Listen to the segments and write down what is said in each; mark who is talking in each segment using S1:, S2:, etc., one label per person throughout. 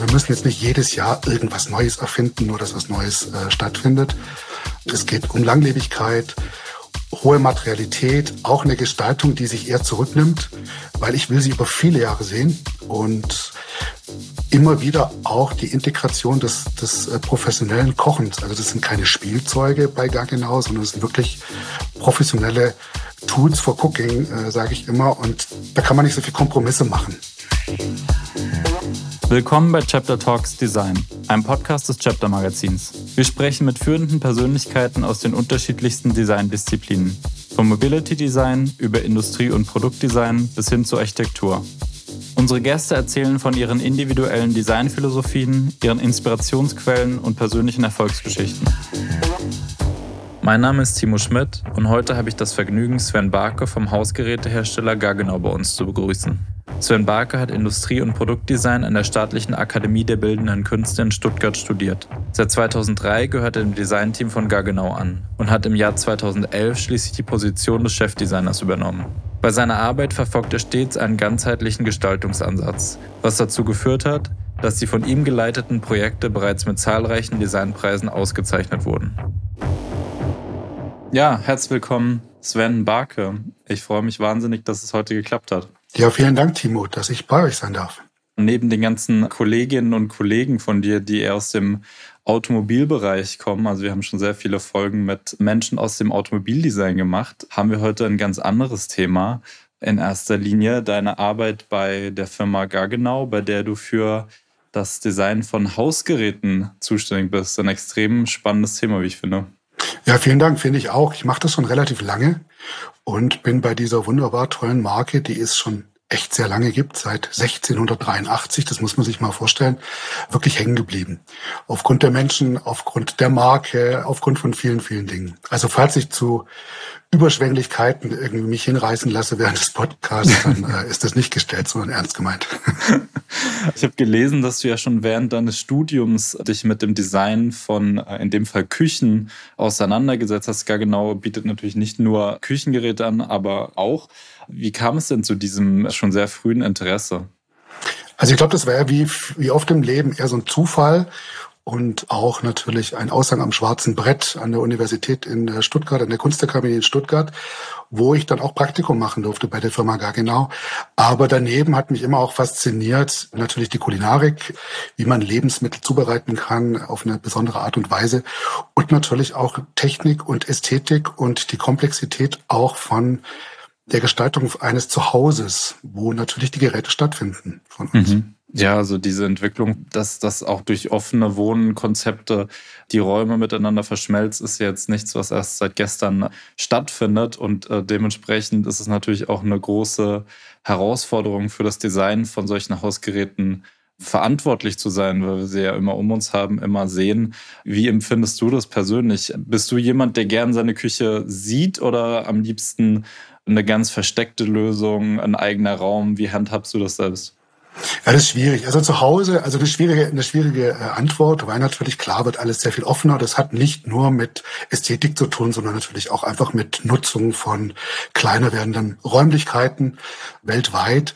S1: Wir müssen jetzt nicht jedes Jahr irgendwas Neues erfinden, nur dass was Neues äh, stattfindet. Es geht um Langlebigkeit, hohe Materialität, auch eine Gestaltung, die sich eher zurücknimmt, weil ich will sie über viele Jahre sehen und immer wieder auch die Integration des, des äh, professionellen Kochens. Also das sind keine Spielzeuge bei Gaggenau, sondern es sind wirklich professionelle Tools for Cooking, äh, sage ich immer. Und da kann man nicht so viel Kompromisse machen.
S2: Willkommen bei Chapter Talks Design, einem Podcast des Chapter Magazins. Wir sprechen mit führenden Persönlichkeiten aus den unterschiedlichsten Designdisziplinen. Vom Mobility Design über Industrie- und Produktdesign bis hin zur Architektur. Unsere Gäste erzählen von ihren individuellen Designphilosophien, ihren Inspirationsquellen und persönlichen Erfolgsgeschichten. Mein Name ist Timo Schmidt und heute habe ich das Vergnügen, Sven Barke vom Hausgerätehersteller Gaggenau bei uns zu begrüßen. Sven Barke hat Industrie- und Produktdesign an der Staatlichen Akademie der Bildenden Künste in Stuttgart studiert. Seit 2003 gehört er dem Designteam von Gaggenau an und hat im Jahr 2011 schließlich die Position des Chefdesigners übernommen. Bei seiner Arbeit verfolgt er stets einen ganzheitlichen Gestaltungsansatz, was dazu geführt hat, dass die von ihm geleiteten Projekte bereits mit zahlreichen Designpreisen ausgezeichnet wurden. Ja, herzlich willkommen, Sven Barke. Ich freue mich wahnsinnig, dass es heute geklappt hat.
S1: Ja, vielen Dank, Timo, dass ich bei euch sein darf.
S2: Neben den ganzen Kolleginnen und Kollegen von dir, die aus dem Automobilbereich kommen, also wir haben schon sehr viele Folgen mit Menschen aus dem Automobildesign gemacht, haben wir heute ein ganz anderes Thema. In erster Linie deine Arbeit bei der Firma Gaggenau, bei der du für das Design von Hausgeräten zuständig bist. Ein extrem spannendes Thema, wie ich finde.
S1: Ja, vielen Dank, finde ich auch. Ich mache das schon relativ lange und bin bei dieser wunderbar tollen Marke, die es schon echt sehr lange gibt, seit 1683, das muss man sich mal vorstellen, wirklich hängen geblieben. Aufgrund der Menschen, aufgrund der Marke, aufgrund von vielen, vielen Dingen. Also falls ich zu Überschwänglichkeiten irgendwie mich hinreißen lasse während des Podcasts, dann äh, ist das nicht gestellt, sondern ernst gemeint.
S2: ich habe gelesen, dass du ja schon während deines Studiums dich mit dem Design von, äh, in dem Fall Küchen, auseinandergesetzt hast. Gar genau bietet natürlich nicht nur Küchengeräte an, aber auch. Wie kam es denn zu diesem schon sehr frühen Interesse?
S1: Also ich glaube, das war ja wie, wie oft im Leben eher so ein Zufall und auch natürlich ein Aushang am schwarzen Brett an der Universität in Stuttgart, an der Kunstakademie in Stuttgart, wo ich dann auch Praktikum machen durfte bei der Firma Gaggenau. Aber daneben hat mich immer auch fasziniert natürlich die Kulinarik, wie man Lebensmittel zubereiten kann auf eine besondere Art und Weise und natürlich auch Technik und Ästhetik und die Komplexität auch von der Gestaltung eines Zuhauses, wo natürlich die Geräte stattfinden von uns. Mhm.
S2: Ja, also diese Entwicklung, dass das auch durch offene Wohnkonzepte die Räume miteinander verschmelzt, ist jetzt nichts, was erst seit gestern stattfindet. Und äh, dementsprechend ist es natürlich auch eine große Herausforderung für das Design von solchen Hausgeräten verantwortlich zu sein, weil wir sie ja immer um uns haben, immer sehen. Wie empfindest du das persönlich? Bist du jemand, der gern seine Küche sieht oder am liebsten eine ganz versteckte Lösung, ein eigener Raum? Wie handhabst du das selbst?
S1: Ja, das ist schwierig. Also zu Hause, also eine schwierige, eine schwierige äh, Antwort, weil natürlich klar wird alles sehr viel offener. Das hat nicht nur mit Ästhetik zu tun, sondern natürlich auch einfach mit Nutzung von kleiner werdenden Räumlichkeiten weltweit.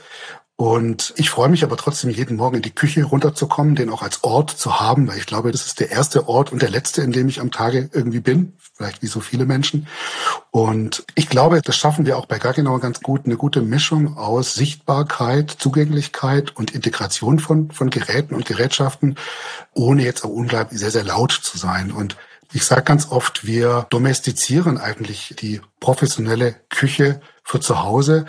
S1: Und ich freue mich aber trotzdem jeden Morgen in die Küche runterzukommen, den auch als Ort zu haben, weil ich glaube, das ist der erste Ort und der letzte, in dem ich am Tage irgendwie bin, vielleicht wie so viele Menschen. Und ich glaube, das schaffen wir auch bei Gaggenau ganz gut, eine gute Mischung aus Sichtbarkeit, Zugänglichkeit und Integration von, von Geräten und Gerätschaften, ohne jetzt auch unglaublich sehr, sehr laut zu sein. Und ich sage ganz oft, wir domestizieren eigentlich die professionelle Küche für zu Hause.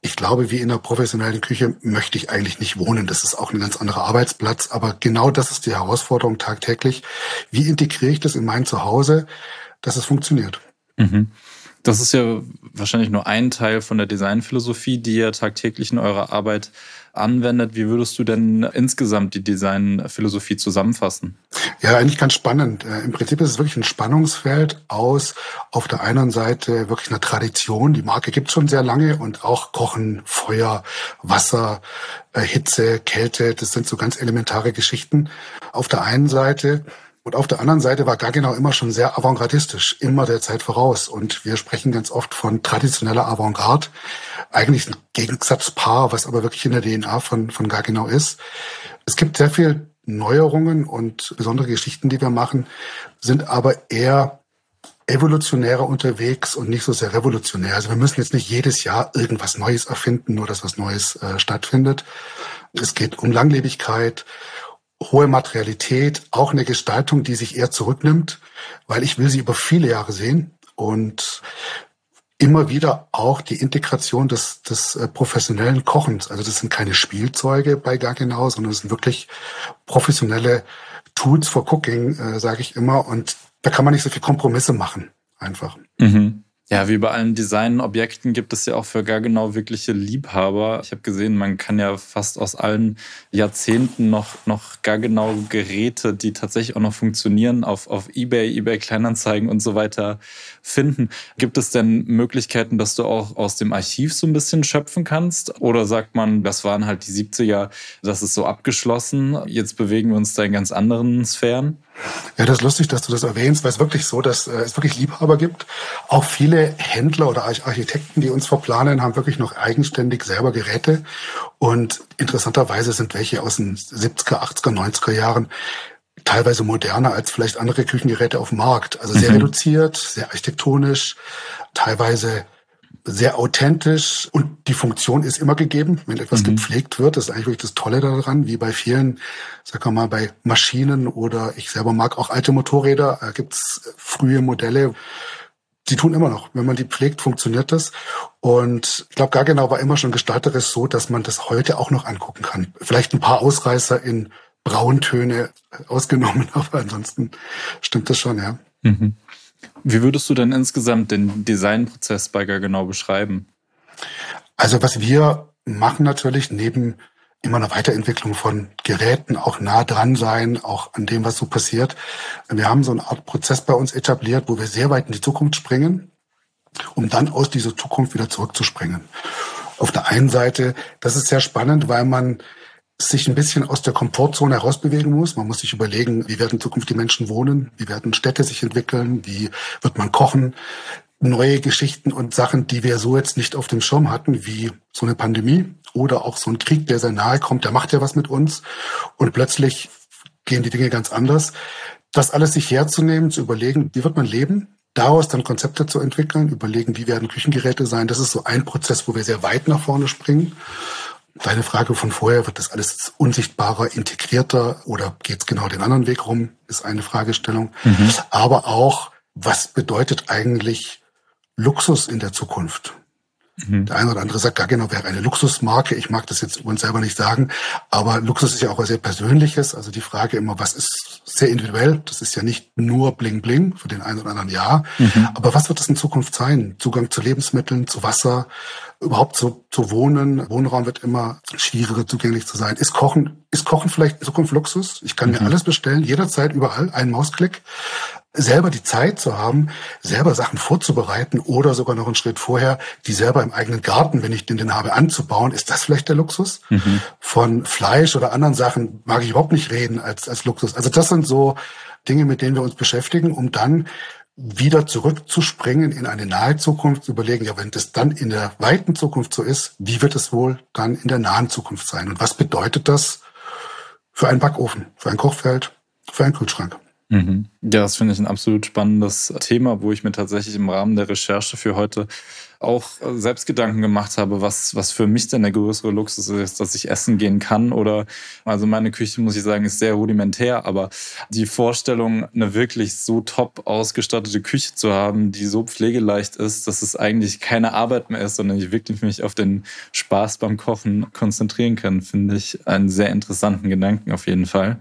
S1: Ich glaube, wie in einer professionellen Küche möchte ich eigentlich nicht wohnen. Das ist auch ein ganz anderer Arbeitsplatz. Aber genau das ist die Herausforderung tagtäglich. Wie integriere ich das in mein Zuhause, dass es funktioniert?
S2: Mhm. Das ist ja wahrscheinlich nur ein Teil von der Designphilosophie, die ihr tagtäglich in eurer Arbeit anwendet. Wie würdest du denn insgesamt die Designphilosophie zusammenfassen?
S1: Ja, eigentlich ganz spannend. Äh, Im Prinzip ist es wirklich ein Spannungsfeld aus auf der einen Seite wirklich eine Tradition. Die Marke gibt es schon sehr lange und auch Kochen, Feuer, Wasser, äh, Hitze, Kälte, das sind so ganz elementare Geschichten. Auf der einen Seite und auf der anderen Seite war Gaggenau immer schon sehr avantgardistisch, immer der Zeit voraus. Und wir sprechen ganz oft von traditioneller Avantgarde. Eigentlich ein Gegensatzpaar, was aber wirklich in der DNA von, von Gaggenau ist. Es gibt sehr viel Neuerungen und besondere Geschichten, die wir machen, sind aber eher evolutionärer unterwegs und nicht so sehr revolutionär. Also wir müssen jetzt nicht jedes Jahr irgendwas Neues erfinden, nur dass was Neues äh, stattfindet. Es geht um Langlebigkeit, hohe Materialität, auch eine Gestaltung, die sich eher zurücknimmt, weil ich will sie über viele Jahre sehen und immer wieder auch die Integration des, des äh, professionellen Kochens. Also das sind keine Spielzeuge bei Gaggenau, sondern das sind wirklich professionelle Tools for Cooking, äh, sage ich immer. Und da kann man nicht so viel Kompromisse machen, einfach.
S2: Mhm. Ja, wie bei allen Designobjekten gibt es ja auch für gar genau wirkliche Liebhaber. Ich habe gesehen, man kann ja fast aus allen Jahrzehnten noch, noch gar genau Geräte, die tatsächlich auch noch funktionieren, auf, auf Ebay, Ebay Kleinanzeigen und so weiter finden. Gibt es denn Möglichkeiten, dass du auch aus dem Archiv so ein bisschen schöpfen kannst? Oder sagt man, das waren halt die 70er, das ist so abgeschlossen, jetzt bewegen wir uns da in ganz anderen Sphären?
S1: Ja, das ist lustig, dass du das erwähnst, weil es wirklich so, dass äh, es wirklich Liebhaber gibt. Auch viele Händler oder Architekten, die uns verplanen, haben wirklich noch eigenständig selber Geräte. Und interessanterweise sind welche aus den 70er, 80er, 90er Jahren teilweise moderner als vielleicht andere Küchengeräte auf dem Markt. Also sehr mhm. reduziert, sehr architektonisch, teilweise sehr authentisch und die Funktion ist immer gegeben, wenn etwas mhm. gepflegt wird. Das ist eigentlich wirklich das Tolle daran, wie bei vielen, sagen wir mal, bei Maschinen oder ich selber mag auch alte Motorräder, da gibt's frühe Modelle, die tun immer noch. Wenn man die pflegt, funktioniert das. Und ich glaube, gar genau war immer schon gestalterisch so, dass man das heute auch noch angucken kann. Vielleicht ein paar Ausreißer in Brauntöne ausgenommen, aber ansonsten stimmt das schon, ja. Mhm.
S2: Wie würdest du denn insgesamt den Designprozess bei genau beschreiben?
S1: Also was wir machen natürlich neben immer einer Weiterentwicklung von Geräten, auch nah dran sein, auch an dem, was so passiert. Wir haben so eine Art Prozess bei uns etabliert, wo wir sehr weit in die Zukunft springen, um dann aus dieser Zukunft wieder zurückzuspringen. Auf der einen Seite, das ist sehr spannend, weil man sich ein bisschen aus der Komfortzone herausbewegen muss. Man muss sich überlegen, wie werden in Zukunft die Menschen wohnen, wie werden Städte sich entwickeln, wie wird man kochen. Neue Geschichten und Sachen, die wir so jetzt nicht auf dem Schirm hatten, wie so eine Pandemie oder auch so ein Krieg, der sehr nahe kommt, der macht ja was mit uns und plötzlich gehen die Dinge ganz anders. Das alles sich herzunehmen, zu überlegen, wie wird man leben, daraus dann Konzepte zu entwickeln, überlegen, wie werden Küchengeräte sein. Das ist so ein Prozess, wo wir sehr weit nach vorne springen. Deine Frage von vorher, wird das alles unsichtbarer, integrierter oder geht es genau den anderen Weg rum, ist eine Fragestellung. Mhm. Aber auch, was bedeutet eigentlich Luxus in der Zukunft? Mhm. Der eine oder andere sagt, gar genau wäre eine Luxusmarke. Ich mag das jetzt übrigens selber nicht sagen, aber Luxus ist ja auch was sehr Persönliches. Also die Frage immer, was ist sehr individuell? Das ist ja nicht nur Bling Bling für den einen oder anderen ja. Mhm. Aber was wird das in Zukunft sein? Zugang zu Lebensmitteln, zu Wasser, überhaupt zu, zu wohnen. Wohnraum wird immer schwieriger zugänglich zu sein. Ist Kochen, ist Kochen vielleicht in Zukunft Luxus? Ich kann mhm. mir alles bestellen, jederzeit, überall, einen Mausklick selber die Zeit zu haben, selber Sachen vorzubereiten oder sogar noch einen Schritt vorher, die selber im eigenen Garten, wenn ich den den habe, anzubauen, ist das vielleicht der Luxus? Mhm. Von Fleisch oder anderen Sachen mag ich überhaupt nicht reden als, als Luxus. Also das sind so Dinge, mit denen wir uns beschäftigen, um dann wieder zurückzuspringen in eine nahe Zukunft, zu überlegen, ja, wenn das dann in der weiten Zukunft so ist, wie wird es wohl dann in der nahen Zukunft sein? Und was bedeutet das für einen Backofen, für ein Kochfeld, für einen Kühlschrank?
S2: Mhm. Ja, das finde ich ein absolut spannendes Thema, wo ich mir tatsächlich im Rahmen der Recherche für heute auch selbst Gedanken gemacht habe, was, was für mich denn der größere Luxus ist, dass ich essen gehen kann oder, also meine Küche, muss ich sagen, ist sehr rudimentär, aber die Vorstellung, eine wirklich so top ausgestattete Küche zu haben, die so pflegeleicht ist, dass es eigentlich keine Arbeit mehr ist, sondern ich wirklich mich auf den Spaß beim Kochen konzentrieren kann, finde ich einen sehr interessanten Gedanken auf jeden Fall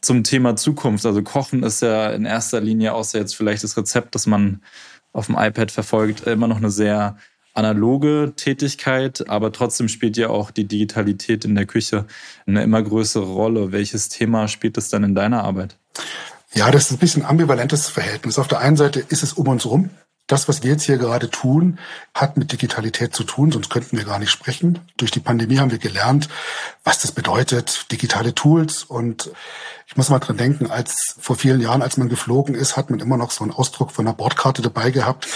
S2: zum Thema Zukunft. Also Kochen ist ja in erster Linie, außer jetzt vielleicht das Rezept, das man auf dem iPad verfolgt, immer noch eine sehr analoge Tätigkeit, aber trotzdem spielt ja auch die Digitalität in der Küche eine immer größere Rolle. Welches Thema spielt es dann in deiner Arbeit?
S1: Ja, das ist ein bisschen ambivalentes Verhältnis. Auf der einen Seite ist es um uns rum. Das, was wir jetzt hier gerade tun, hat mit Digitalität zu tun, sonst könnten wir gar nicht sprechen. Durch die Pandemie haben wir gelernt, was das bedeutet, digitale Tools und ich muss mal dran denken, als vor vielen Jahren, als man geflogen ist, hat man immer noch so einen Ausdruck von einer Bordkarte dabei gehabt.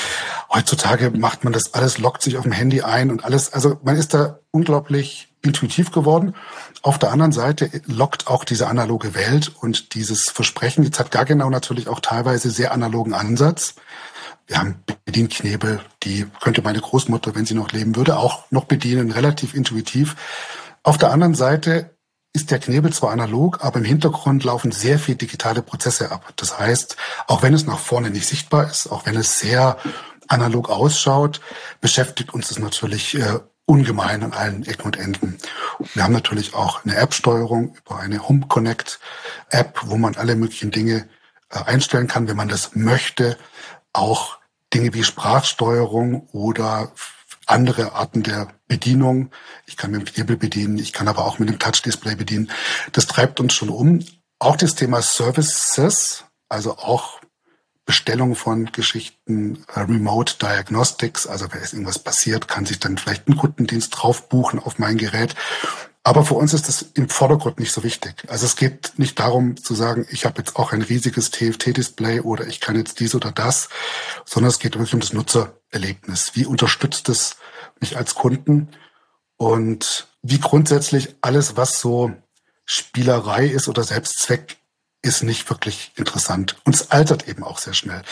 S1: Heutzutage macht man das alles, lockt sich auf dem Handy ein und alles. Also man ist da unglaublich intuitiv geworden. Auf der anderen Seite lockt auch diese analoge Welt und dieses Versprechen, jetzt hat Gaggenau natürlich auch teilweise sehr analogen Ansatz. Wir haben Bedienknebel, die könnte meine Großmutter, wenn sie noch leben würde, auch noch bedienen, relativ intuitiv. Auf der anderen Seite ist der Knebel zwar analog, aber im Hintergrund laufen sehr viel digitale Prozesse ab. Das heißt, auch wenn es nach vorne nicht sichtbar ist, auch wenn es sehr analog ausschaut, beschäftigt uns das natürlich äh, ungemein an allen Ecken und Enden. Wir haben natürlich auch eine App-Steuerung über eine Home Connect App, wo man alle möglichen Dinge äh, einstellen kann, wenn man das möchte. Auch Dinge wie Sprachsteuerung oder andere Arten der Bedienung. Ich kann mit dem Knebel bedienen, ich kann aber auch mit dem Touch-Display bedienen. Das treibt uns schon um. Auch das Thema Services, also auch Bestellung von Geschichten, äh, Remote Diagnostics, also wenn es irgendwas passiert, kann sich dann vielleicht ein Kundendienst drauf buchen auf mein Gerät. Aber für uns ist das im Vordergrund nicht so wichtig. Also es geht nicht darum zu sagen, ich habe jetzt auch ein riesiges TFT-Display oder ich kann jetzt dies oder das, sondern es geht wirklich um das Nutzererlebnis. Wie unterstützt es mich als Kunden? Und wie grundsätzlich alles, was so Spielerei ist oder Selbstzweck, ist nicht wirklich interessant. Und es altert eben auch sehr schnell.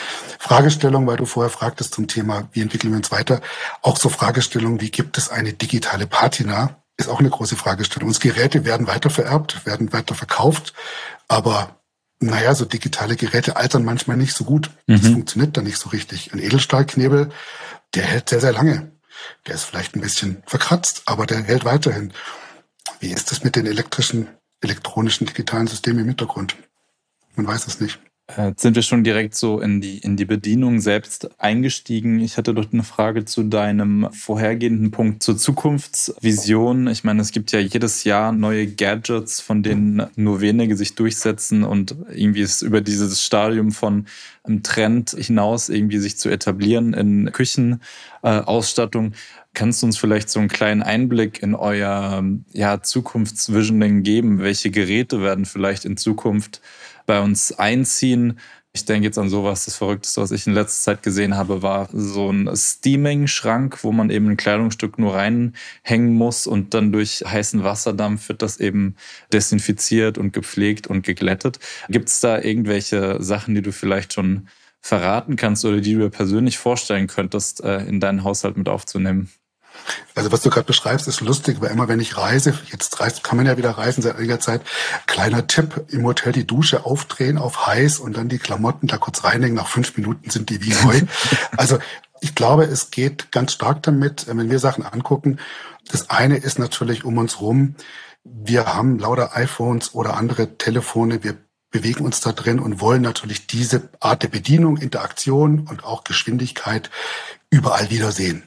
S1: Fragestellung, weil du vorher fragtest zum Thema, wie entwickeln wir uns weiter, auch so Fragestellungen, wie gibt es eine digitale Patina, ist auch eine große Fragestellung. Uns Geräte werden weitervererbt, werden weiter verkauft, aber naja, so digitale Geräte altern manchmal nicht so gut. Mhm. Das funktioniert dann nicht so richtig. Ein Edelstahlknebel, der hält sehr, sehr lange. Der ist vielleicht ein bisschen verkratzt, aber der hält weiterhin. Wie ist es mit den elektrischen, elektronischen, digitalen Systemen im Hintergrund? Man weiß es nicht.
S2: Jetzt sind wir schon direkt so in die, in die Bedienung selbst eingestiegen. Ich hatte dort eine Frage zu deinem vorhergehenden Punkt zur Zukunftsvision. Ich meine, es gibt ja jedes Jahr neue Gadgets, von denen nur wenige sich durchsetzen und irgendwie ist über dieses Stadium von einem Trend hinaus irgendwie sich zu etablieren in Küchenausstattung. Äh, Kannst du uns vielleicht so einen kleinen Einblick in euer ja, Zukunftsvisioning geben? Welche Geräte werden vielleicht in Zukunft bei uns einziehen. Ich denke jetzt an sowas, das Verrückteste, was ich in letzter Zeit gesehen habe, war so ein Steaming-Schrank, wo man eben ein Kleidungsstück nur reinhängen muss und dann durch heißen Wasserdampf wird das eben desinfiziert und gepflegt und geglättet. Gibt es da irgendwelche Sachen, die du vielleicht schon verraten kannst oder die du dir persönlich vorstellen könntest, äh, in deinen Haushalt mit aufzunehmen?
S1: Also was du gerade beschreibst, ist lustig, weil immer wenn ich reise, jetzt reist, kann man ja wieder reisen seit einiger Zeit, kleiner Tipp, im Hotel die Dusche aufdrehen auf heiß und dann die Klamotten da kurz reinlegen, nach fünf Minuten sind die wie neu. also ich glaube, es geht ganz stark damit, wenn wir Sachen angucken. Das eine ist natürlich um uns rum, wir haben lauter iPhones oder andere Telefone, wir bewegen uns da drin und wollen natürlich diese Art der Bedienung, Interaktion und auch Geschwindigkeit überall wiedersehen.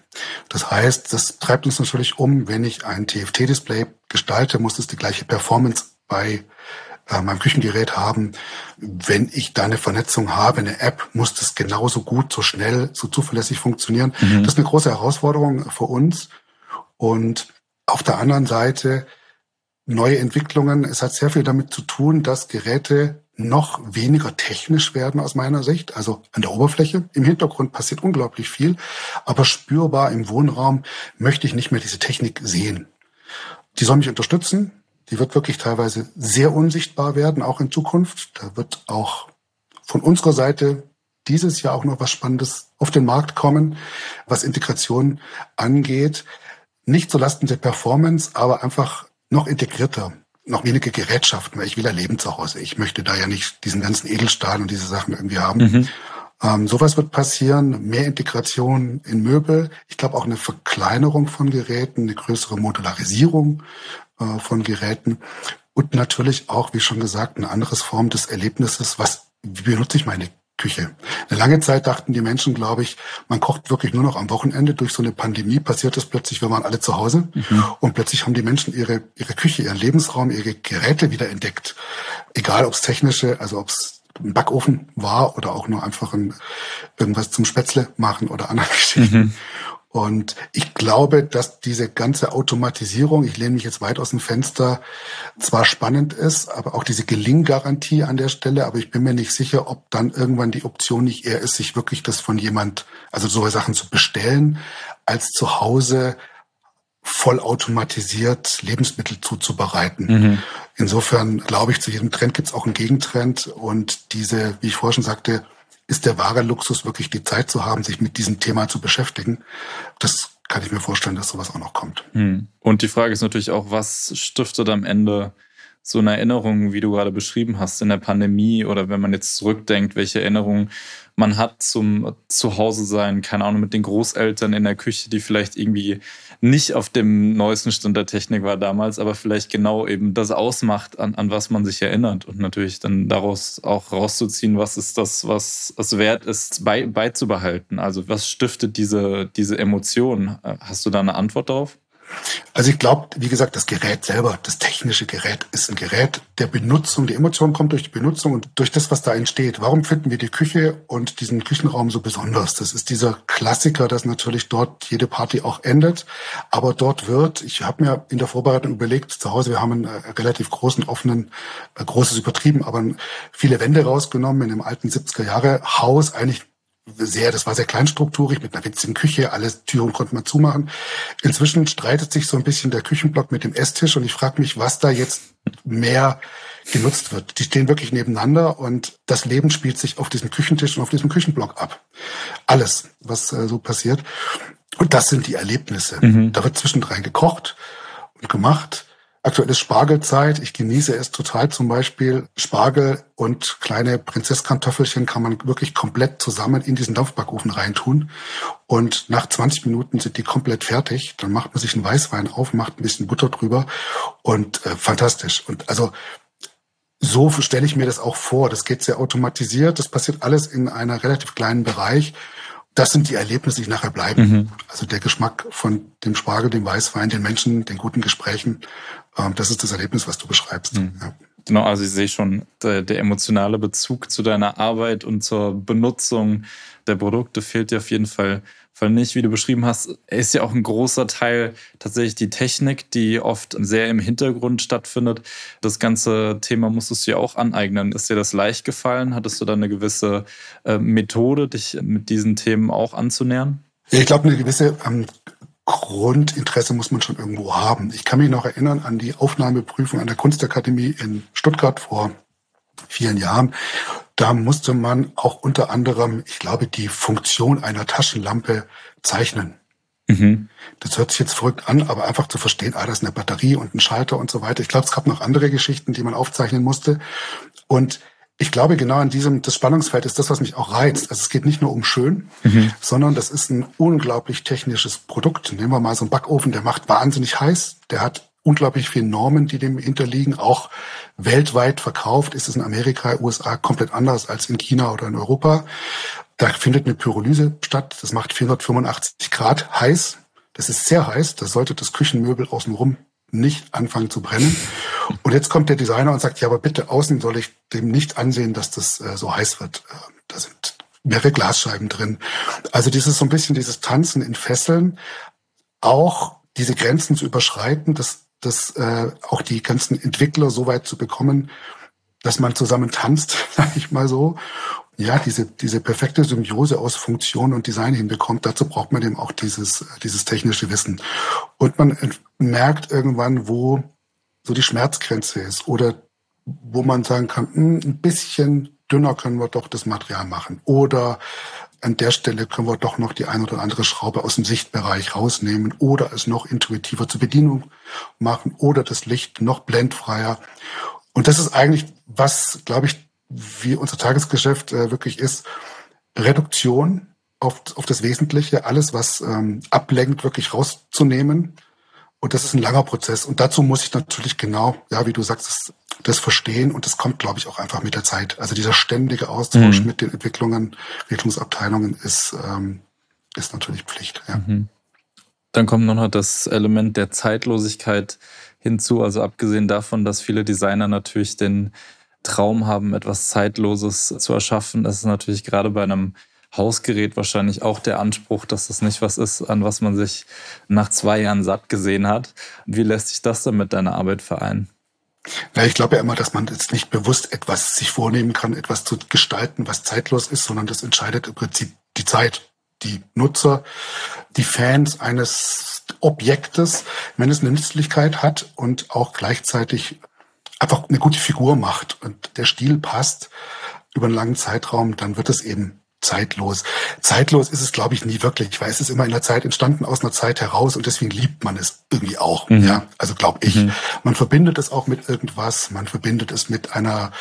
S1: Das heißt, das treibt uns natürlich um, wenn ich ein TFT-Display gestalte, muss es die gleiche Performance bei äh, meinem Küchengerät haben. Wenn ich da eine Vernetzung habe, eine App, muss das genauso gut, so schnell, so zuverlässig funktionieren. Mhm. Das ist eine große Herausforderung für uns. Und auf der anderen Seite neue Entwicklungen. Es hat sehr viel damit zu tun, dass Geräte noch weniger technisch werden aus meiner Sicht. Also an der Oberfläche. Im Hintergrund passiert unglaublich viel, aber spürbar im Wohnraum möchte ich nicht mehr diese Technik sehen. Die soll mich unterstützen. Die wird wirklich teilweise sehr unsichtbar werden, auch in Zukunft. Da wird auch von unserer Seite dieses Jahr auch noch was Spannendes auf den Markt kommen, was Integration angeht. Nicht zulasten der Performance, aber einfach noch integrierter noch wenige Gerätschaften, weil ich will ja leben zu Hause. Ich möchte da ja nicht diesen ganzen Edelstahl und diese Sachen irgendwie haben. Mhm. Ähm, sowas wird passieren, mehr Integration in Möbel. Ich glaube auch eine Verkleinerung von Geräten, eine größere Modularisierung äh, von Geräten und natürlich auch, wie schon gesagt, eine andere Form des Erlebnisses. Was, wie benutze ich meine Küche. Eine lange Zeit dachten die Menschen, glaube ich, man kocht wirklich nur noch am Wochenende. Durch so eine Pandemie passiert das plötzlich, wir waren alle zu Hause mhm. und plötzlich haben die Menschen ihre, ihre Küche, ihren Lebensraum, ihre Geräte wieder entdeckt. Egal, ob es technische, also ob es ein Backofen war oder auch nur einfach ein, irgendwas zum Spätzle machen oder andere Geschichten. Mhm. Und ich glaube, dass diese ganze Automatisierung, ich lehne mich jetzt weit aus dem Fenster, zwar spannend ist, aber auch diese Gelinggarantie an der Stelle, aber ich bin mir nicht sicher, ob dann irgendwann die Option nicht eher ist, sich wirklich das von jemand, also so Sachen zu bestellen, als zu Hause vollautomatisiert Lebensmittel zuzubereiten. Mhm. Insofern glaube ich, zu jedem Trend gibt es auch einen Gegentrend und diese, wie ich vorher schon sagte, ist der wahre Luxus wirklich die Zeit zu haben, sich mit diesem Thema zu beschäftigen. Das kann ich mir vorstellen, dass sowas auch noch kommt.
S2: Mhm. Und die Frage ist natürlich auch, was stiftet am Ende so eine Erinnerung, wie du gerade beschrieben hast, in der Pandemie oder wenn man jetzt zurückdenkt, welche Erinnerungen man hat zum Zuhause sein, keine Ahnung, mit den Großeltern in der Küche, die vielleicht irgendwie nicht auf dem neuesten Stand der Technik war damals, aber vielleicht genau eben das ausmacht, an, an was man sich erinnert und natürlich dann daraus auch rauszuziehen, was ist das, was es wert ist, bei, beizubehalten. Also was stiftet diese, diese Emotion? Hast du da eine Antwort darauf?
S1: Also ich glaube, wie gesagt, das Gerät selber, das technische Gerät ist ein Gerät der Benutzung. Die Emotion kommt durch die Benutzung und durch das, was da entsteht. Warum finden wir die Küche und diesen Küchenraum so besonders? Das ist dieser Klassiker, dass natürlich dort jede Party auch endet. Aber dort wird, ich habe mir in der Vorbereitung überlegt, zu Hause, wir haben einen äh, relativ großen, offenen, äh, großes übertrieben, aber viele Wände rausgenommen in einem alten 70er Jahre Haus, eigentlich sehr, das war sehr kleinstrukturig mit einer witzigen Küche, alle Türen konnte man zumachen. Inzwischen streitet sich so ein bisschen der Küchenblock mit dem Esstisch und ich frage mich, was da jetzt mehr genutzt wird. Die stehen wirklich nebeneinander und das Leben spielt sich auf diesem Küchentisch und auf diesem Küchenblock ab. Alles, was äh, so passiert. Und das sind die Erlebnisse. Mhm. Da wird zwischendrin gekocht und gemacht. Aktuell ist Spargelzeit. Ich genieße es total. Zum Beispiel Spargel und kleine Prinzesskartoffelchen kann man wirklich komplett zusammen in diesen Dampfbackofen reintun. Und nach 20 Minuten sind die komplett fertig. Dann macht man sich einen Weißwein auf, macht ein bisschen Butter drüber und äh, fantastisch. Und also so stelle ich mir das auch vor. Das geht sehr automatisiert. Das passiert alles in einer relativ kleinen Bereich das sind die Erlebnisse, die nachher bleiben. Mhm. Also der Geschmack von dem Spargel, dem Weißwein, den Menschen, den guten Gesprächen, das ist das Erlebnis, was du beschreibst. Mhm. Ja.
S2: Genau, also ich sehe schon, der, der, emotionale Bezug zu deiner Arbeit und zur Benutzung der Produkte fehlt dir auf jeden Fall Fall nicht, wie du beschrieben hast, ist ja auch ein großer Teil tatsächlich die Technik, die oft sehr im Hintergrund stattfindet. Das ganze Thema musstest du ja auch aneignen. Ist dir das leicht gefallen? Hattest du da eine gewisse äh, Methode, dich mit diesen Themen auch anzunähern?
S1: Ich glaube, eine gewisse ähm, Grundinteresse muss man schon irgendwo haben. Ich kann mich noch erinnern an die Aufnahmeprüfung an der Kunstakademie in Stuttgart vor vielen Jahren. Da musste man auch unter anderem, ich glaube, die Funktion einer Taschenlampe zeichnen. Mhm. Das hört sich jetzt verrückt an, aber einfach zu verstehen, ah, das ist eine Batterie und ein Schalter und so weiter. Ich glaube, es gab noch andere Geschichten, die man aufzeichnen musste. Und ich glaube, genau an diesem, das Spannungsfeld ist das, was mich auch reizt. Also es geht nicht nur um schön, mhm. sondern das ist ein unglaublich technisches Produkt. Nehmen wir mal so einen Backofen, der macht wahnsinnig heiß. Der hat unglaublich viele Normen, die dem hinterliegen. Auch weltweit verkauft ist es in Amerika, USA komplett anders als in China oder in Europa. Da findet eine Pyrolyse statt. Das macht 485 Grad heiß. Das ist sehr heiß. Da sollte das Küchenmöbel außenrum nicht anfangen zu brennen. Und jetzt kommt der Designer und sagt, ja, aber bitte außen soll ich dem nicht ansehen, dass das äh, so heiß wird. Äh, da sind mehrere Glasscheiben drin. Also dieses so ein bisschen dieses Tanzen in Fesseln, auch diese Grenzen zu überschreiten, das das äh, auch die ganzen Entwickler so weit zu bekommen, dass man zusammen tanzt, sag ich mal so. Ja, diese, diese perfekte Symbiose aus Funktion und Design hinbekommt, dazu braucht man eben auch dieses, dieses technische Wissen. Und man merkt irgendwann, wo so die Schmerzgrenze ist oder wo man sagen kann, hm, ein bisschen dünner können wir doch das Material machen. Oder an der Stelle können wir doch noch die ein oder andere Schraube aus dem Sichtbereich rausnehmen oder es noch intuitiver zur Bedienung machen oder das Licht noch blendfreier. Und das ist eigentlich, was, glaube ich, wie unser Tagesgeschäft äh, wirklich ist, Reduktion auf, auf das Wesentliche, alles, was ähm, ablenkt, wirklich rauszunehmen. Und das ist ein langer Prozess. Und dazu muss ich natürlich genau, ja, wie du sagst, das verstehen und das kommt, glaube ich, auch einfach mit der Zeit. Also dieser ständige Austausch mhm. mit den Entwicklungen, Entwicklungsabteilungen ist, ähm, ist natürlich Pflicht. Ja. Mhm.
S2: Dann kommt noch das Element der Zeitlosigkeit hinzu. Also abgesehen davon, dass viele Designer natürlich den Traum haben, etwas Zeitloses zu erschaffen, das ist natürlich gerade bei einem Hausgerät wahrscheinlich auch der Anspruch, dass das nicht was ist, an was man sich nach zwei Jahren satt gesehen hat. Wie lässt sich das dann mit deiner Arbeit vereinen?
S1: Ja, ich glaube ja immer, dass man jetzt nicht bewusst etwas sich vornehmen kann, etwas zu gestalten, was zeitlos ist, sondern das entscheidet im Prinzip die Zeit, die Nutzer, die Fans eines Objektes, wenn es eine Nützlichkeit hat und auch gleichzeitig einfach eine gute Figur macht und der Stil passt über einen langen Zeitraum, dann wird es eben zeitlos. Zeitlos ist es, glaube ich, nie wirklich, weil es ist immer in der Zeit entstanden, aus einer Zeit heraus und deswegen liebt man es irgendwie auch. Mhm. Ja, also glaube ich. Mhm. Man verbindet es auch mit irgendwas, man verbindet es mit einer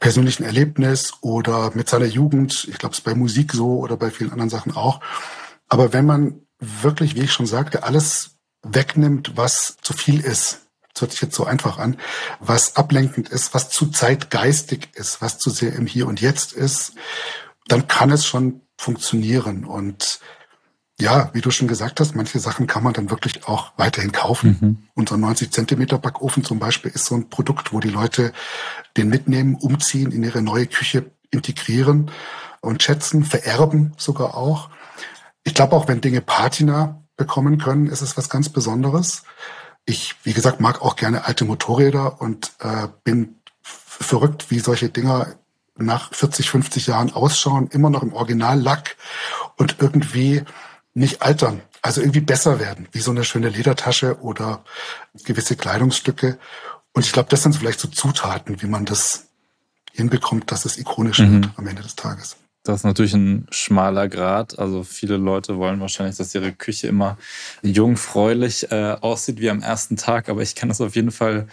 S1: persönlichen Erlebnis oder mit seiner Jugend. Ich glaube, es ist bei Musik so oder bei vielen anderen Sachen auch. Aber wenn man wirklich, wie ich schon sagte, alles wegnimmt, was zu viel ist, das hört sich jetzt so einfach an, was ablenkend ist, was zu zeitgeistig ist, was zu sehr im Hier und Jetzt ist dann kann es schon funktionieren. Und ja, wie du schon gesagt hast, manche Sachen kann man dann wirklich auch weiterhin kaufen. Mhm. Unser 90 Zentimeter Backofen zum Beispiel ist so ein Produkt, wo die Leute den mitnehmen, umziehen, in ihre neue Küche integrieren und schätzen, vererben sogar auch. Ich glaube auch, wenn Dinge Patina bekommen können, ist es was ganz Besonderes. Ich, wie gesagt, mag auch gerne alte Motorräder und äh, bin verrückt, wie solche Dinger nach 40, 50 Jahren ausschauen, immer noch im Originallack und irgendwie nicht altern, also irgendwie besser werden, wie so eine schöne Ledertasche oder gewisse Kleidungsstücke. Und ich glaube, das sind vielleicht so Zutaten, wie man das hinbekommt, dass es ikonisch mhm. wird am Ende des Tages.
S2: Das ist natürlich ein schmaler Grad. Also viele Leute wollen wahrscheinlich, dass ihre Küche immer jungfräulich äh, aussieht wie am ersten Tag. Aber ich kann das auf jeden Fall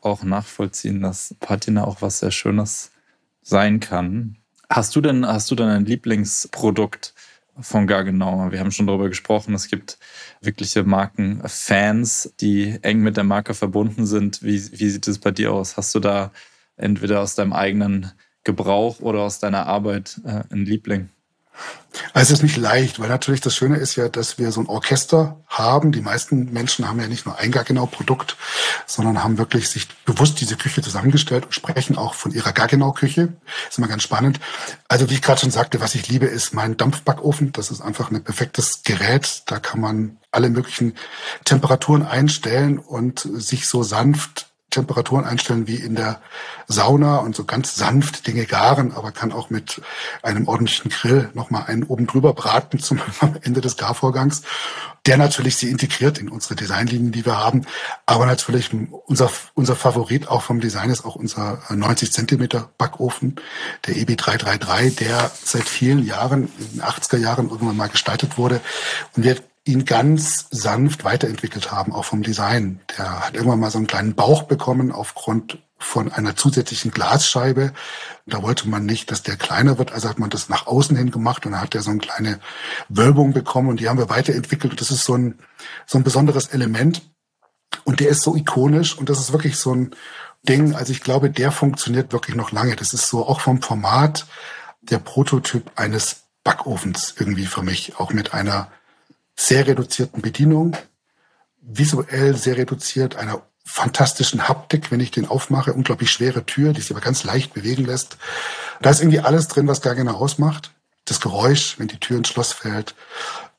S2: auch nachvollziehen, dass Patina auch was sehr Schönes sein kann. Hast du denn, hast du denn ein Lieblingsprodukt von Gaggenau? Wir haben schon darüber gesprochen. Es gibt wirkliche Markenfans, die eng mit der Marke verbunden sind. Wie, wie sieht es bei dir aus? Hast du da entweder aus deinem eigenen Gebrauch oder aus deiner Arbeit äh, einen Liebling?
S1: Also es ist nicht leicht, weil natürlich das Schöne ist ja, dass wir so ein Orchester haben. Die meisten Menschen haben ja nicht nur ein gar genau Produkt, sondern haben wirklich sich bewusst diese Küche zusammengestellt und sprechen auch von ihrer gar genau Küche. Ist immer ganz spannend. Also wie ich gerade schon sagte, was ich liebe, ist mein Dampfbackofen. Das ist einfach ein perfektes Gerät. Da kann man alle möglichen Temperaturen einstellen und sich so sanft Temperaturen einstellen wie in der Sauna und so ganz sanft Dinge garen, aber kann auch mit einem ordentlichen Grill nochmal einen oben drüber braten zum Ende des Garvorgangs, der natürlich sie integriert in unsere Designlinien, die wir haben. Aber natürlich unser, unser Favorit auch vom Design ist auch unser 90 Zentimeter Backofen, der EB333, der seit vielen Jahren, in den 80er Jahren irgendwann mal gestaltet wurde und wir ihn ganz sanft weiterentwickelt haben, auch vom Design. Der hat irgendwann mal so einen kleinen Bauch bekommen aufgrund von einer zusätzlichen Glasscheibe. Da wollte man nicht, dass der kleiner wird, also hat man das nach außen hin gemacht und dann hat er so eine kleine Wölbung bekommen und die haben wir weiterentwickelt. Das ist so ein, so ein besonderes Element. Und der ist so ikonisch und das ist wirklich so ein Ding. Also ich glaube, der funktioniert wirklich noch lange. Das ist so auch vom Format der Prototyp eines Backofens irgendwie für mich, auch mit einer sehr reduzierten Bedienung, visuell sehr reduziert, einer fantastischen Haptik, wenn ich den aufmache, unglaublich schwere Tür, die sich aber ganz leicht bewegen lässt. Da ist irgendwie alles drin, was gar genau ausmacht. Das Geräusch, wenn die Tür ins Schloss fällt.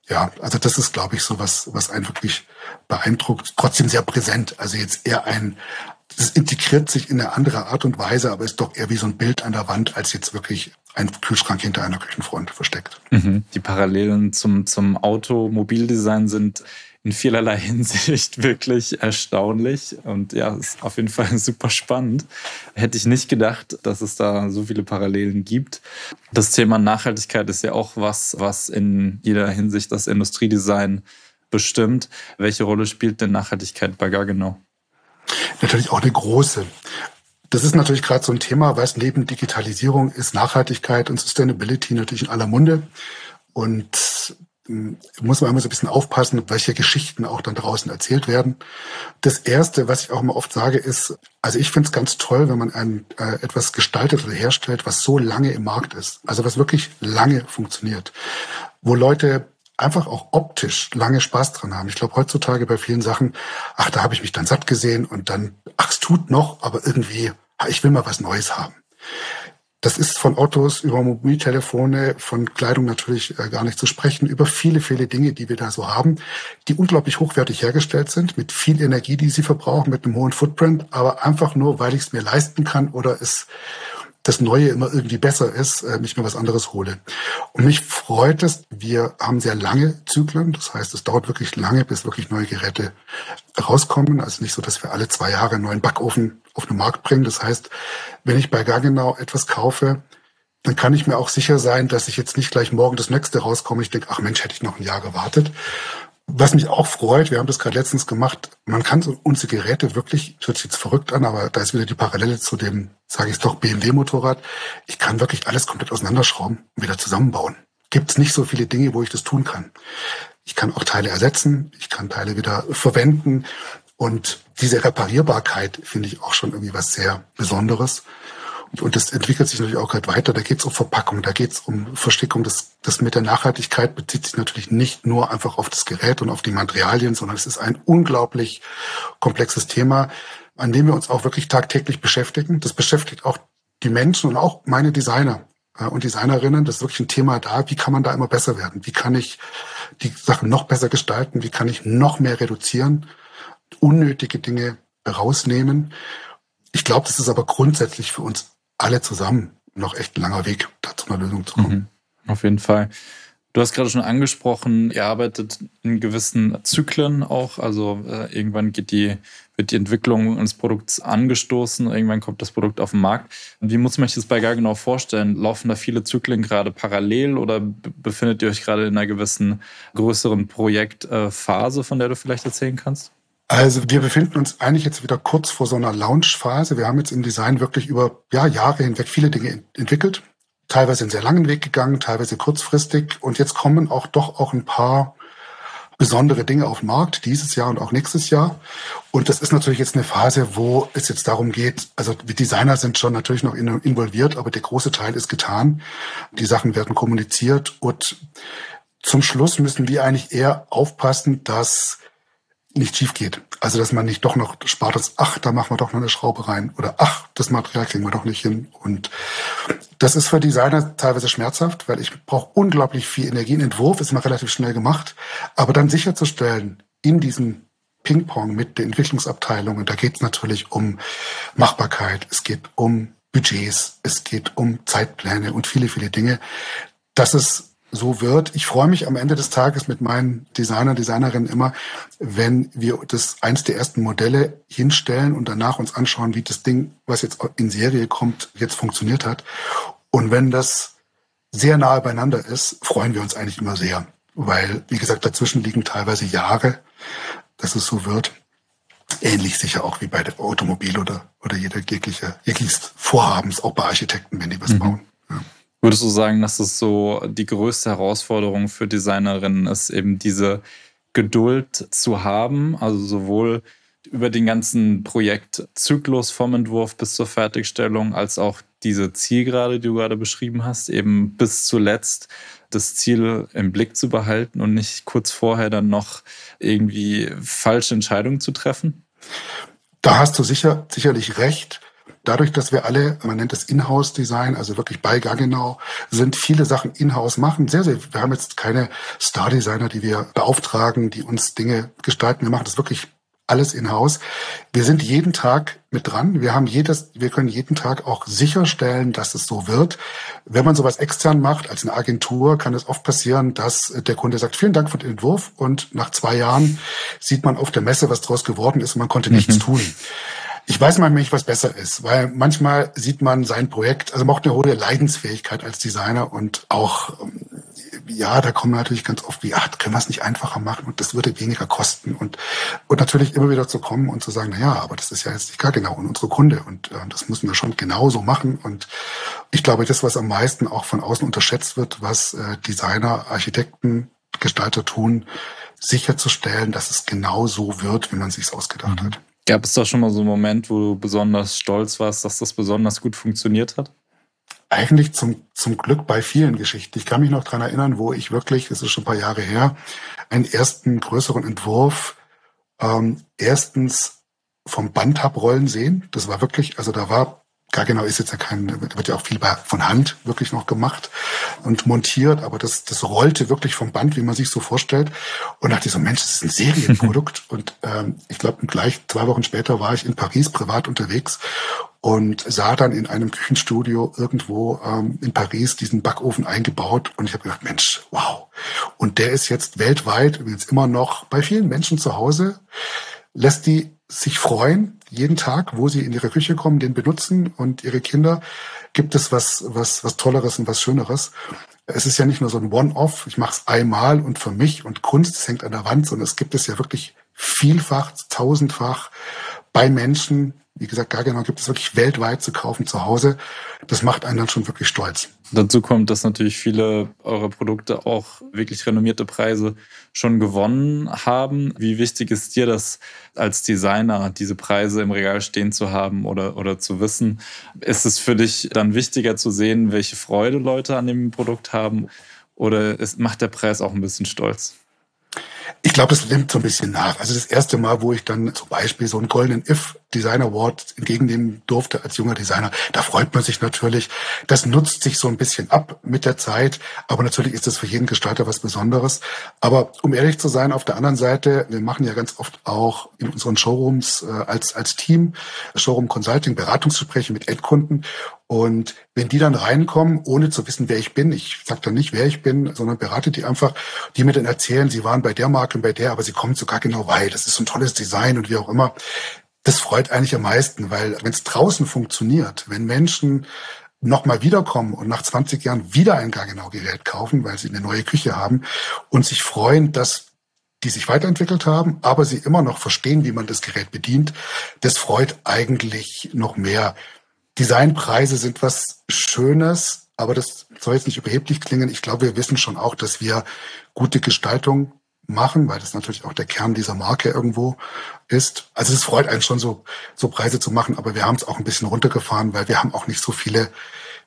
S1: Ja, also das ist, glaube ich, so was, was einen wirklich beeindruckt. Trotzdem sehr präsent. Also jetzt eher ein, das integriert sich in eine andere Art und Weise, aber ist doch eher wie so ein Bild an der Wand, als jetzt wirklich ein Kühlschrank hinter einer Küchenfront versteckt.
S2: Mhm. Die Parallelen zum, zum Automobildesign sind in vielerlei Hinsicht wirklich erstaunlich und ja, ist auf jeden Fall super spannend. Hätte ich nicht gedacht, dass es da so viele Parallelen gibt. Das Thema Nachhaltigkeit ist ja auch was, was in jeder Hinsicht das Industriedesign bestimmt. Welche Rolle spielt denn Nachhaltigkeit bei Gaggenau?
S1: Natürlich auch eine große. Das ist natürlich gerade so ein Thema, weil es neben Digitalisierung ist Nachhaltigkeit und Sustainability natürlich in aller Munde. Und hm, muss man immer so ein bisschen aufpassen, welche Geschichten auch dann draußen erzählt werden. Das Erste, was ich auch immer oft sage, ist, also ich finde es ganz toll, wenn man ein, äh, etwas gestaltet oder herstellt, was so lange im Markt ist. Also was wirklich lange funktioniert. Wo Leute einfach auch optisch lange Spaß dran haben. Ich glaube heutzutage bei vielen Sachen, ach, da habe ich mich dann satt gesehen und dann, ach, es tut noch, aber irgendwie ich will mal was Neues haben. Das ist von Autos über Mobiltelefone, von Kleidung natürlich äh, gar nicht zu sprechen, über viele, viele Dinge, die wir da so haben, die unglaublich hochwertig hergestellt sind, mit viel Energie, die sie verbrauchen, mit einem hohen Footprint, aber einfach nur, weil ich es mir leisten kann oder es das Neue immer irgendwie besser ist, äh, mich mir was anderes hole. Und mich freut es, wir haben sehr lange Zyklen. Das heißt, es dauert wirklich lange, bis wirklich neue Geräte rauskommen. Also nicht so, dass wir alle zwei Jahre einen neuen Backofen auf den Markt bringen. Das heißt, wenn ich bei Gaggenau etwas kaufe, dann kann ich mir auch sicher sein, dass ich jetzt nicht gleich morgen das nächste rauskomme. Ich denke, ach Mensch, hätte ich noch ein Jahr gewartet. Was mich auch freut, wir haben das gerade letztens gemacht, man kann so unsere Geräte wirklich, das hört sich jetzt verrückt an, aber da ist wieder die Parallele zu dem, sage ich doch, BMW-Motorrad. Ich kann wirklich alles komplett auseinanderschrauben und wieder zusammenbauen. Gibt es nicht so viele Dinge, wo ich das tun kann. Ich kann auch Teile ersetzen, ich kann Teile wieder verwenden und diese Reparierbarkeit finde ich auch schon irgendwie was sehr Besonderes. Und das entwickelt sich natürlich auch gerade weiter. Da geht es um Verpackung, da geht es um Verstickung. Das, das mit der Nachhaltigkeit bezieht sich natürlich nicht nur einfach auf das Gerät und auf die Materialien, sondern es ist ein unglaublich komplexes Thema, an dem wir uns auch wirklich tagtäglich beschäftigen. Das beschäftigt auch die Menschen und auch meine Designer äh, und Designerinnen. Das ist wirklich ein Thema da. Wie kann man da immer besser werden? Wie kann ich die Sachen noch besser gestalten? Wie kann ich noch mehr reduzieren? Unnötige Dinge rausnehmen. Ich glaube, das ist aber grundsätzlich für uns alle zusammen noch echt ein langer Weg, da zu einer Lösung zu kommen.
S2: Mhm. Auf jeden Fall. Du hast gerade schon angesprochen, ihr arbeitet in gewissen Zyklen auch. Also äh, irgendwann geht die, wird die Entwicklung eines Produkts angestoßen, irgendwann kommt das Produkt auf den Markt. Wie muss man sich das bei gar genau vorstellen? Laufen da viele Zyklen gerade parallel oder befindet ihr euch gerade in einer gewissen größeren Projektphase, von der du vielleicht erzählen kannst?
S1: Also wir befinden uns eigentlich jetzt wieder kurz vor so einer Launch-Phase. Wir haben jetzt im Design wirklich über ja, Jahre hinweg viele Dinge entwickelt, teilweise einen sehr langen Weg gegangen, teilweise kurzfristig. Und jetzt kommen auch doch auch ein paar besondere Dinge auf den Markt, dieses Jahr und auch nächstes Jahr. Und das ist natürlich jetzt eine Phase, wo es jetzt darum geht, also die Designer sind schon natürlich noch involviert, aber der große Teil ist getan. Die Sachen werden kommuniziert und zum Schluss müssen wir eigentlich eher aufpassen, dass nicht schief geht. Also dass man nicht doch noch spart, dass, ach, da machen wir doch noch eine Schraube rein oder ach, das Material kriegen wir doch nicht hin. Und das ist für Designer teilweise schmerzhaft, weil ich brauche unglaublich viel Energie. Ein Entwurf ist immer relativ schnell gemacht, aber dann sicherzustellen, in diesem Ping-Pong mit den Entwicklungsabteilungen, da geht es natürlich um Machbarkeit, es geht um Budgets, es geht um Zeitpläne und viele, viele Dinge. Das ist so wird. Ich freue mich am Ende des Tages mit meinen Designer, Designerinnen immer, wenn wir das eins der ersten Modelle hinstellen und danach uns anschauen, wie das Ding, was jetzt in Serie kommt, jetzt funktioniert hat. Und wenn das sehr nahe beieinander ist, freuen wir uns eigentlich immer sehr. Weil, wie gesagt, dazwischen liegen teilweise Jahre, dass es so wird. Ähnlich sicher auch wie bei der Automobil oder, oder jeder jegliche, jegliches Vorhabens, auch bei Architekten, wenn die was mhm. bauen.
S2: Würdest du sagen, dass es so die größte Herausforderung für Designerinnen ist, eben diese Geduld zu haben, also sowohl über den ganzen Projektzyklus vom Entwurf bis zur Fertigstellung, als auch diese Zielgerade, die du gerade beschrieben hast, eben bis zuletzt das Ziel im Blick zu behalten und nicht kurz vorher dann noch irgendwie falsche Entscheidungen zu treffen?
S1: Da hast du sicher, sicherlich recht. Dadurch, dass wir alle, man nennt es Inhouse-Design, also wirklich bei Gaggenau, sind viele Sachen Inhouse machen. Sehr, sehr, wir haben jetzt keine Star-Designer, die wir beauftragen, die uns Dinge gestalten. Wir machen das wirklich alles in-house. Wir sind jeden Tag mit dran. Wir haben jedes, wir können jeden Tag auch sicherstellen, dass es so wird. Wenn man sowas extern macht, als eine Agentur, kann es oft passieren, dass der Kunde sagt, vielen Dank für den Entwurf und nach zwei Jahren sieht man auf der Messe, was draus geworden ist und man konnte nichts mhm. tun. Ich weiß manchmal nicht, was besser ist, weil manchmal sieht man sein Projekt, also man braucht eine hohe Leidensfähigkeit als Designer und auch, ähm, ja, da kommen natürlich ganz oft wie, ach, können wir es nicht einfacher machen und das würde weniger kosten und, und natürlich immer wieder zu kommen und zu sagen, na ja, aber das ist ja jetzt nicht gar genau und unsere Kunde und äh, das müssen wir schon genauso machen und ich glaube, das, was am meisten auch von außen unterschätzt wird, was äh, Designer, Architekten, Gestalter tun, sicherzustellen, dass es genau so wird, wie man sich ausgedacht mhm. hat.
S2: Gab es da schon mal so einen Moment, wo du besonders stolz warst, dass das besonders gut funktioniert hat?
S1: Eigentlich zum, zum Glück bei vielen Geschichten. Ich kann mich noch dran erinnern, wo ich wirklich, es ist schon ein paar Jahre her, einen ersten größeren Entwurf ähm, erstens vom Band hab rollen sehen. Das war wirklich, also da war gar genau ist jetzt ja kein, wird ja auch viel von Hand wirklich noch gemacht und montiert, aber das, das rollte wirklich vom Band, wie man sich so vorstellt. Und dachte ich so, Mensch, das ist ein Serienprodukt. und ähm, ich glaube, gleich zwei Wochen später war ich in Paris privat unterwegs und sah dann in einem Küchenstudio irgendwo ähm, in Paris diesen Backofen eingebaut und ich habe gedacht, Mensch, wow. Und der ist jetzt weltweit übrigens immer noch bei vielen Menschen zu Hause, lässt die sich freuen, jeden Tag, wo sie in ihre Küche kommen, den benutzen und ihre Kinder gibt es was, was, was Tolleres und was Schöneres. Es ist ja nicht nur so ein One-Off, ich mache es einmal und für mich und Kunst, hängt an der Wand, sondern es gibt es ja wirklich vielfach, tausendfach bei Menschen, wie gesagt, gar genau gibt es wirklich weltweit zu kaufen zu Hause. Das macht einen dann schon wirklich stolz.
S2: Dazu kommt, dass natürlich viele eurer Produkte auch wirklich renommierte Preise schon gewonnen haben. Wie wichtig ist dir das als Designer, diese Preise im Regal stehen zu haben oder, oder zu wissen? Ist es für dich dann wichtiger zu sehen, welche Freude Leute an dem Produkt haben? Oder ist, macht der Preis auch ein bisschen stolz?
S1: Ich glaube, das nimmt so ein bisschen nach. Also das erste Mal, wo ich dann zum Beispiel so einen goldenen If Design Award entgegennehmen durfte als junger Designer, da freut man sich natürlich. Das nutzt sich so ein bisschen ab mit der Zeit, aber natürlich ist das für jeden Gestalter was Besonderes. Aber um ehrlich zu sein, auf der anderen Seite, wir machen ja ganz oft auch in unseren Showrooms äh, als, als Team Showroom Consulting Beratungsgespräche mit Endkunden und wenn die dann reinkommen, ohne zu wissen, wer ich bin, ich sage dann nicht, wer ich bin, sondern berate die einfach, die mir dann erzählen, sie waren bei der Marke und bei der, aber sie kommen sogar genau weil, das ist so ein tolles Design und wie auch immer. Das freut eigentlich am meisten, weil wenn es draußen funktioniert, wenn Menschen nochmal wiederkommen und nach 20 Jahren wieder ein Gaggenau-Gerät kaufen, weil sie eine neue Küche haben und sich freuen, dass die sich weiterentwickelt haben, aber sie immer noch verstehen, wie man das Gerät bedient, das freut eigentlich noch mehr. Designpreise sind was Schönes, aber das soll jetzt nicht überheblich klingen. Ich glaube, wir wissen schon auch, dass wir gute Gestaltung machen, weil das natürlich auch der Kern dieser Marke irgendwo ist. Also es freut einen schon so, so Preise zu machen, aber wir haben es auch ein bisschen runtergefahren, weil wir haben auch nicht so viele,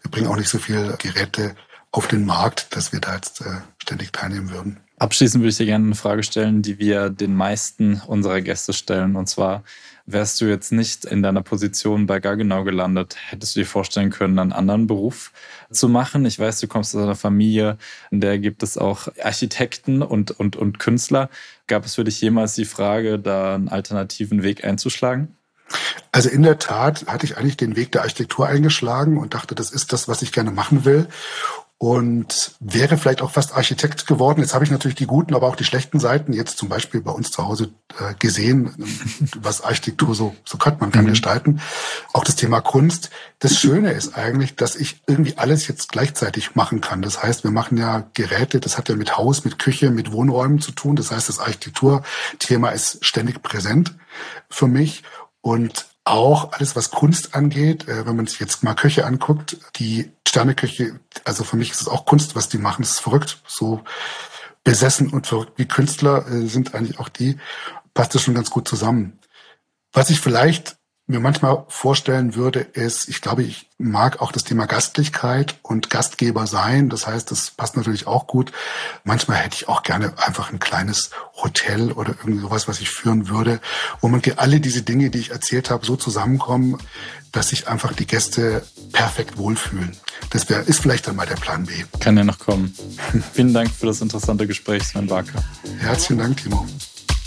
S1: wir bringen auch nicht so viele Geräte auf den Markt, dass wir da jetzt äh, ständig teilnehmen würden.
S2: Abschließend würde ich dir gerne eine Frage stellen, die wir den meisten unserer Gäste stellen. Und zwar, wärst du jetzt nicht in deiner Position bei Gaggenau gelandet, hättest du dir vorstellen können, einen anderen Beruf zu machen? Ich weiß, du kommst aus einer Familie, in der gibt es auch Architekten und, und, und Künstler. Gab es für dich jemals die Frage, da einen alternativen Weg einzuschlagen?
S1: Also in der Tat hatte ich eigentlich den Weg der Architektur eingeschlagen und dachte, das ist das, was ich gerne machen will und wäre vielleicht auch fast Architekt geworden. Jetzt habe ich natürlich die guten, aber auch die schlechten Seiten jetzt zum Beispiel bei uns zu Hause äh, gesehen, was Architektur so, so kann, man kann mhm. gestalten. Auch das Thema Kunst. Das Schöne ist eigentlich, dass ich irgendwie alles jetzt gleichzeitig machen kann. Das heißt, wir machen ja Geräte, das hat ja mit Haus, mit Küche, mit Wohnräumen zu tun. Das heißt, das Architekturthema ist ständig präsent für mich. Und auch alles, was Kunst angeht, äh, wenn man sich jetzt mal Köche anguckt, die Sterneköche, also für mich ist es auch Kunst, was die machen, das ist verrückt. So besessen und verrückt wie Künstler äh, sind eigentlich auch die, passt das schon ganz gut zusammen. Was ich vielleicht mir manchmal vorstellen würde, ist, ich glaube, ich mag auch das Thema Gastlichkeit und Gastgeber sein. Das heißt, das passt natürlich auch gut. Manchmal hätte ich auch gerne einfach ein kleines Hotel oder irgendwie sowas, was ich führen würde, wo man alle diese Dinge, die ich erzählt habe, so zusammenkommen, dass sich einfach die Gäste perfekt wohlfühlen. Das wär, ist vielleicht dann mal der Plan B.
S2: Kann ja noch kommen. Vielen Dank für das interessante Gespräch, Sven Barker.
S1: Herzlichen Dank, Timo.